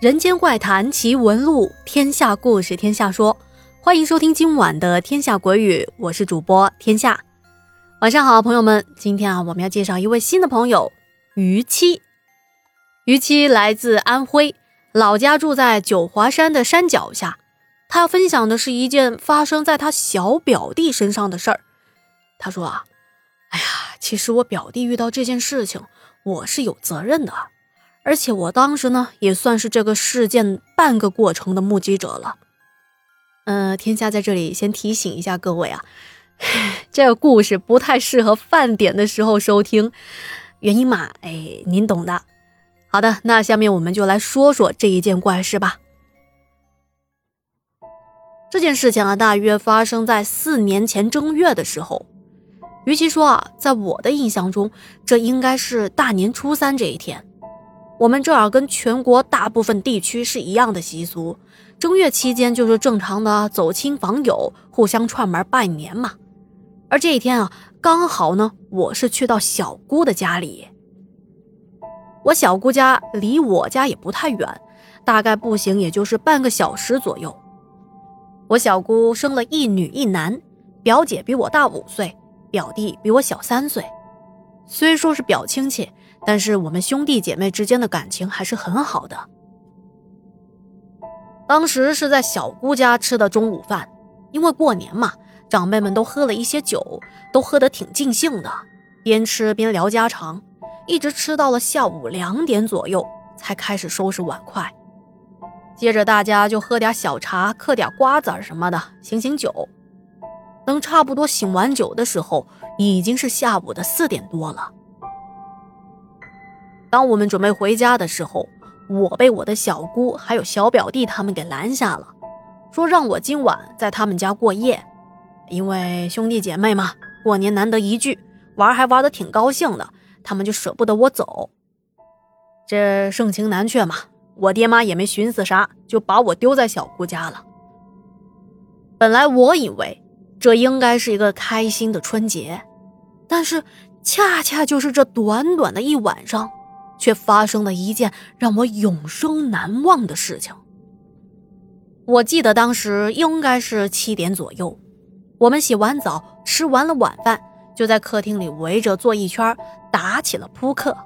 人间怪谈奇闻录，天下故事天下说，欢迎收听今晚的《天下鬼语》，我是主播天下。晚上好，朋友们，今天啊，我们要介绍一位新的朋友于七。于七来自安徽，老家住在九华山的山脚下。他要分享的是一件发生在他小表弟身上的事儿。他说啊，哎呀，其实我表弟遇到这件事情，我是有责任的。而且我当时呢，也算是这个事件半个过程的目击者了。呃，天下在这里先提醒一下各位啊，这个故事不太适合饭点的时候收听，原因嘛，哎，您懂的。好的，那下面我们就来说说这一件怪事吧。这件事情啊，大约发生在四年前正月的时候。与其说啊，在我的印象中，这应该是大年初三这一天。我们这儿跟全国大部分地区是一样的习俗，正月期间就是正常的走亲访友、互相串门拜年嘛。而这一天啊，刚好呢，我是去到小姑的家里。我小姑家离我家也不太远，大概步行也就是半个小时左右。我小姑生了一女一男，表姐比我大五岁，表弟比我小三岁。虽说是表亲戚。但是我们兄弟姐妹之间的感情还是很好的。当时是在小姑家吃的中午饭，因为过年嘛，长辈们都喝了一些酒，都喝得挺尽兴的，边吃边聊家常，一直吃到了下午两点左右才开始收拾碗筷。接着大家就喝点小茶，嗑点瓜子什么的，醒醒酒。等差不多醒完酒的时候，已经是下午的四点多了。当我们准备回家的时候，我被我的小姑还有小表弟他们给拦下了，说让我今晚在他们家过夜，因为兄弟姐妹嘛，过年难得一聚，玩还玩得挺高兴的，他们就舍不得我走。这盛情难却嘛，我爹妈也没寻思啥，就把我丢在小姑家了。本来我以为这应该是一个开心的春节，但是恰恰就是这短短的一晚上。却发生了一件让我永生难忘的事情。我记得当时应该是七点左右，我们洗完澡，吃完了晚饭，就在客厅里围着坐一圈，打起了扑克。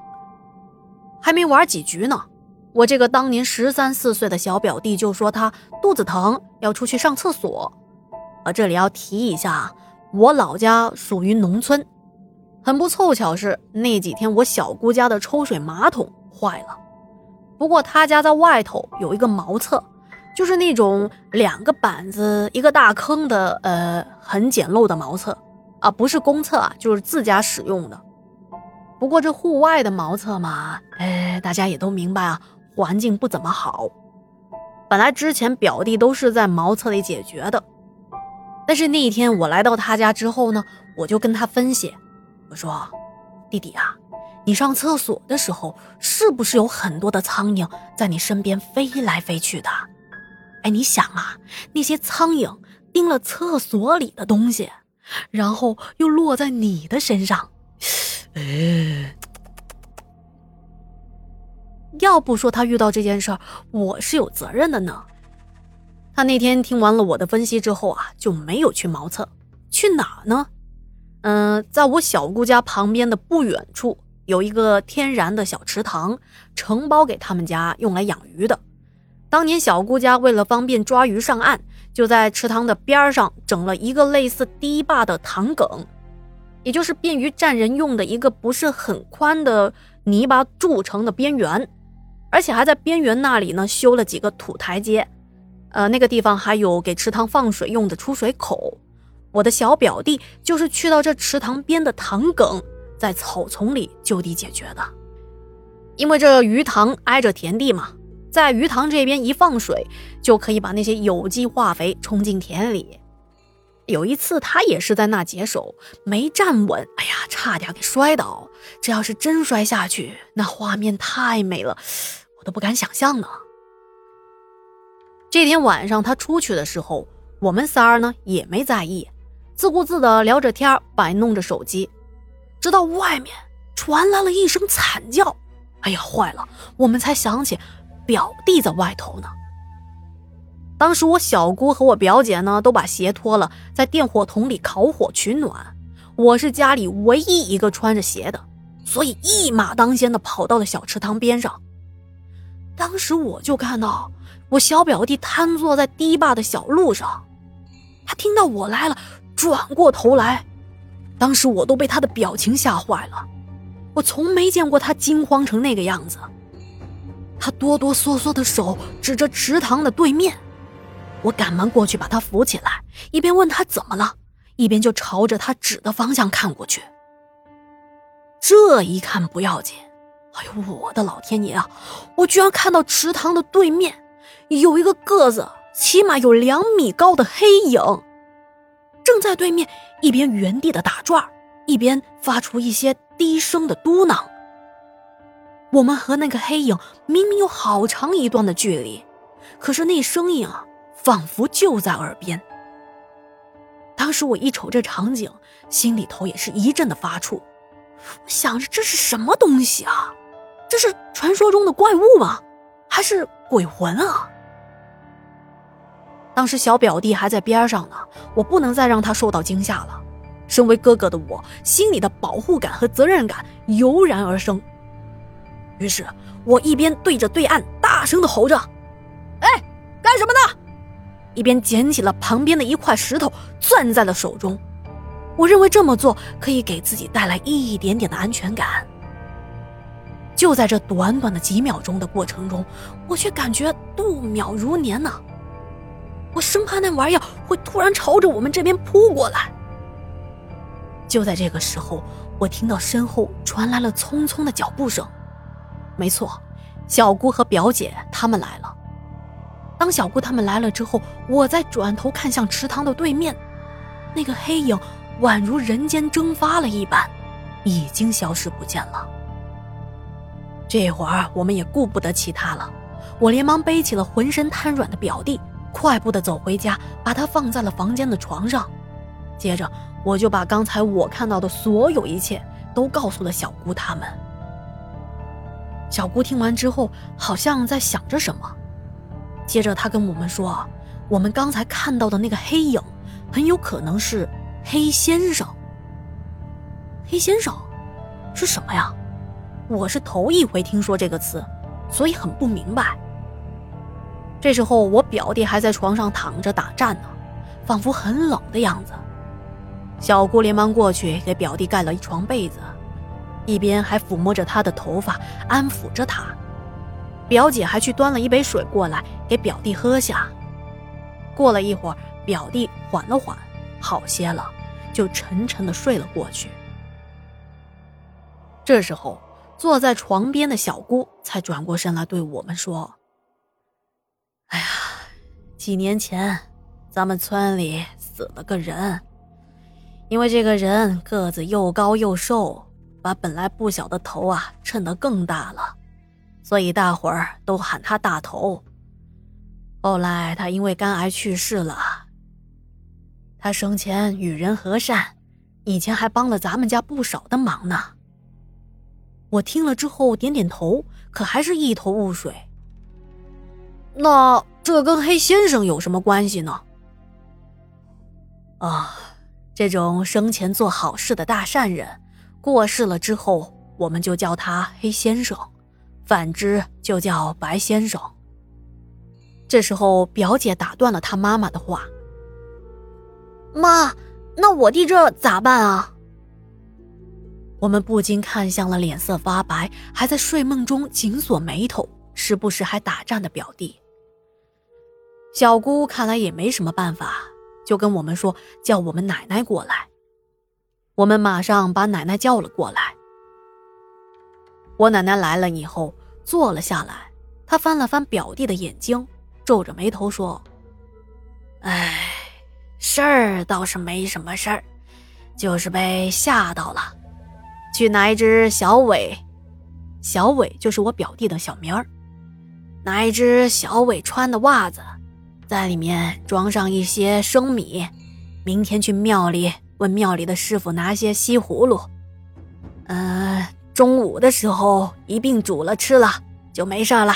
还没玩几局呢，我这个当年十三四岁的小表弟就说他肚子疼，要出去上厕所。啊，这里要提一下，我老家属于农村。很不凑巧是那几天我小姑家的抽水马桶坏了，不过他家在外头有一个茅厕，就是那种两个板子一个大坑的，呃，很简陋的茅厕啊，不是公厕啊，就是自家使用的。不过这户外的茅厕嘛，哎，大家也都明白啊，环境不怎么好。本来之前表弟都是在茅厕里解决的，但是那一天我来到他家之后呢，我就跟他分析。我说：“弟弟啊，你上厕所的时候是不是有很多的苍蝇在你身边飞来飞去的？哎，你想啊，那些苍蝇叮了厕所里的东西，然后又落在你的身上，哎，要不说他遇到这件事儿，我是有责任的呢。他那天听完了我的分析之后啊，就没有去茅厕，去哪呢？”嗯，在我小姑家旁边的不远处有一个天然的小池塘，承包给他们家用来养鱼的。当年小姑家为了方便抓鱼上岸，就在池塘的边上整了一个类似堤坝的塘埂，也就是便于站人用的一个不是很宽的泥巴筑成的边缘，而且还在边缘那里呢修了几个土台阶，呃，那个地方还有给池塘放水用的出水口。我的小表弟就是去到这池塘边的塘埂，在草丛里就地解决的。因为这鱼塘挨着田地嘛，在鱼塘这边一放水，就可以把那些有机化肥冲进田里。有一次他也是在那解手，没站稳，哎呀，差点给摔倒。这要是真摔下去，那画面太美了，我都不敢想象呢。这天晚上他出去的时候，我们仨儿呢也没在意。自顾自地聊着天，摆弄着手机，直到外面传来了一声惨叫。哎呀，坏了！我们才想起表弟在外头呢。当时我小姑和我表姐呢，都把鞋脱了，在电火桶里烤火取暖。我是家里唯一一个穿着鞋的，所以一马当先的跑到了小池塘边上。当时我就看到我小表弟瘫坐在堤坝的小路上，他听到我来了，转过头来。当时我都被他的表情吓坏了，我从没见过他惊慌成那个样子。他哆哆嗦嗦的手指着池塘的对面。我赶忙过去把他扶起来，一边问他怎么了，一边就朝着他指的方向看过去。这一看不要紧，哎呦我的老天爷啊！我居然看到池塘的对面有一个个子起码有两米高的黑影，正在对面一边原地的打转，一边发出一些低声的嘟囔。我们和那个黑影明明有好长一段的距离，可是那声音啊。仿佛就在耳边。当时我一瞅这场景，心里头也是一阵的发怵，我想着这是什么东西啊？这是传说中的怪物吗？还是鬼魂啊？当时小表弟还在边上呢，我不能再让他受到惊吓了。身为哥哥的我，心里的保护感和责任感油然而生。于是我一边对着对岸大声的吼着：“哎，干什么呢？”一边捡起了旁边的一块石头，攥在了手中。我认为这么做可以给自己带来一点点的安全感。就在这短短的几秒钟的过程中，我却感觉度秒如年呢。我生怕那玩意儿会突然朝着我们这边扑过来。就在这个时候，我听到身后传来了匆匆的脚步声。没错，小姑和表姐他们来了。当小姑他们来了之后，我再转头看向池塘的对面，那个黑影宛如人间蒸发了一般，已经消失不见了。这会儿我们也顾不得其他了，我连忙背起了浑身瘫软的表弟，快步的走回家，把他放在了房间的床上。接着，我就把刚才我看到的所有一切都告诉了小姑他们。小姑听完之后，好像在想着什么。接着，她跟我们说：“我们刚才看到的那个黑影，很有可能是黑先生。黑先生是什么呀？我是头一回听说这个词，所以很不明白。”这时候，我表弟还在床上躺着打颤呢，仿佛很冷的样子。小姑连忙过去给表弟盖了一床被子，一边还抚摸着他的头发，安抚着他。表姐还去端了一杯水过来给表弟喝下。过了一会儿，表弟缓了缓，好些了，就沉沉的睡了过去。这时候，坐在床边的小姑才转过身来对我们说：“哎呀，几年前，咱们村里死了个人，因为这个人个子又高又瘦，把本来不小的头啊衬得更大了。”所以大伙儿都喊他大头。后来他因为肝癌去世了。他生前与人和善，以前还帮了咱们家不少的忙呢。我听了之后点点头，可还是一头雾水。那这跟黑先生有什么关系呢？啊，这种生前做好事的大善人，过世了之后，我们就叫他黑先生。反之就叫白先生。这时候，表姐打断了他妈妈的话：“妈，那我弟这咋办啊？”我们不禁看向了脸色发白、还在睡梦中紧锁眉头、时不时还打颤的表弟。小姑看来也没什么办法，就跟我们说叫我们奶奶过来。我们马上把奶奶叫了过来。我奶奶来了以后，坐了下来。她翻了翻表弟的眼睛，皱着眉头说：“哎，事儿倒是没什么事儿，就是被吓到了。去拿一只小伟，小伟就是我表弟的小名儿，拿一只小伟穿的袜子，在里面装上一些生米，明天去庙里问庙里的师傅拿些西葫芦。嗯。”中午的时候一并煮了吃了，就没事了。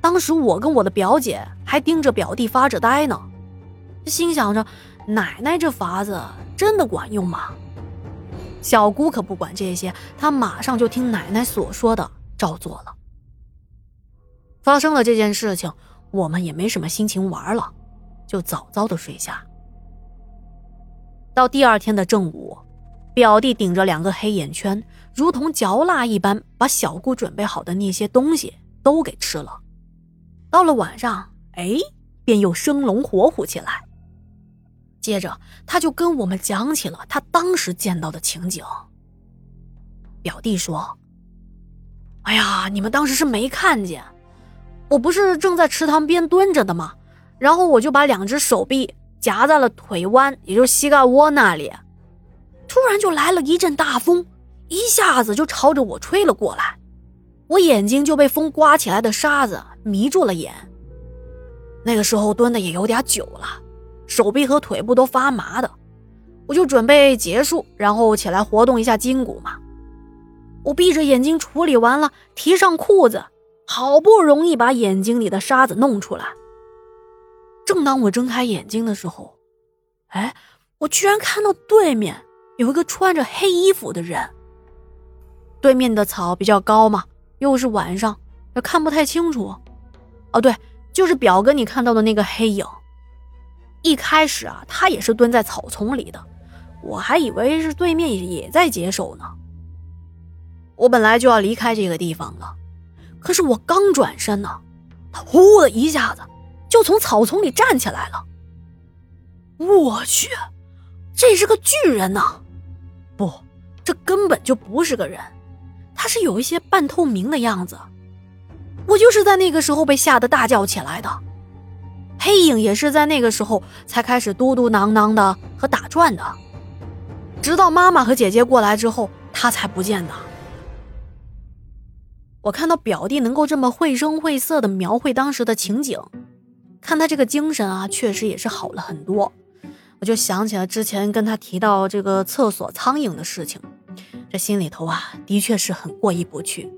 当时我跟我的表姐还盯着表弟发着呆呢，心想着奶奶这法子真的管用吗？小姑可不管这些，她马上就听奶奶所说的照做了。发生了这件事情，我们也没什么心情玩了，就早早的睡下。到第二天的正午，表弟顶着两个黑眼圈，如同嚼蜡一般，把小姑准备好的那些东西都给吃了。到了晚上，哎，便又生龙活虎起来。接着，他就跟我们讲起了他当时见到的情景。表弟说：“哎呀，你们当时是没看见，我不是正在池塘边蹲着的吗？然后我就把两只手臂夹在了腿弯，也就是膝盖窝那里。突然就来了一阵大风，一下子就朝着我吹了过来。我眼睛就被风刮起来的沙子迷住了眼。那个时候蹲的也有点久了。”手臂和腿部都发麻的，我就准备结束，然后起来活动一下筋骨嘛。我闭着眼睛处理完了，提上裤子，好不容易把眼睛里的沙子弄出来。正当我睁开眼睛的时候，哎，我居然看到对面有一个穿着黑衣服的人。对面的草比较高嘛，又是晚上，也看不太清楚。哦，对，就是表哥你看到的那个黑影。一开始啊，他也是蹲在草丛里的，我还以为是对面也在解手呢。我本来就要离开这个地方了，可是我刚转身呢，他呼的一下子就从草丛里站起来了。我去，这是个巨人呐！不，这根本就不是个人，他是有一些半透明的样子。我就是在那个时候被吓得大叫起来的。黑影也是在那个时候才开始嘟嘟囔囔的和打转的，直到妈妈和姐姐过来之后，他才不见的。我看到表弟能够这么绘声绘色的描绘当时的情景，看他这个精神啊，确实也是好了很多。我就想起了之前跟他提到这个厕所苍蝇的事情，这心里头啊，的确是很过意不去。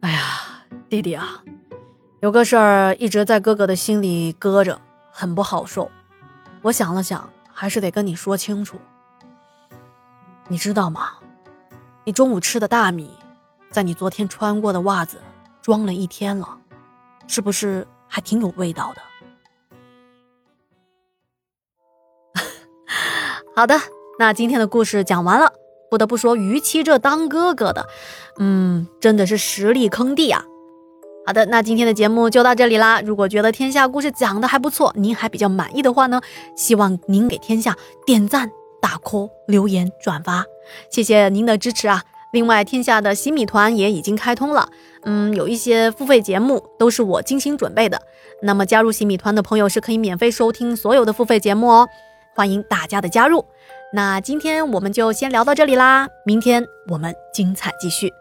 哎呀，弟弟啊！有个事儿一直在哥哥的心里搁着，很不好受。我想了想，还是得跟你说清楚。你知道吗？你中午吃的大米，在你昨天穿过的袜子装了一天了，是不是还挺有味道的？好的，那今天的故事讲完了。不得不说，于七这当哥哥的，嗯，真的是实力坑弟啊。好的，那今天的节目就到这里啦。如果觉得天下故事讲的还不错，您还比较满意的话呢，希望您给天下点赞、打 call、留言、转发，谢谢您的支持啊！另外，天下的洗米团也已经开通了，嗯，有一些付费节目都是我精心准备的。那么加入洗米团的朋友是可以免费收听所有的付费节目哦，欢迎大家的加入。那今天我们就先聊到这里啦，明天我们精彩继续。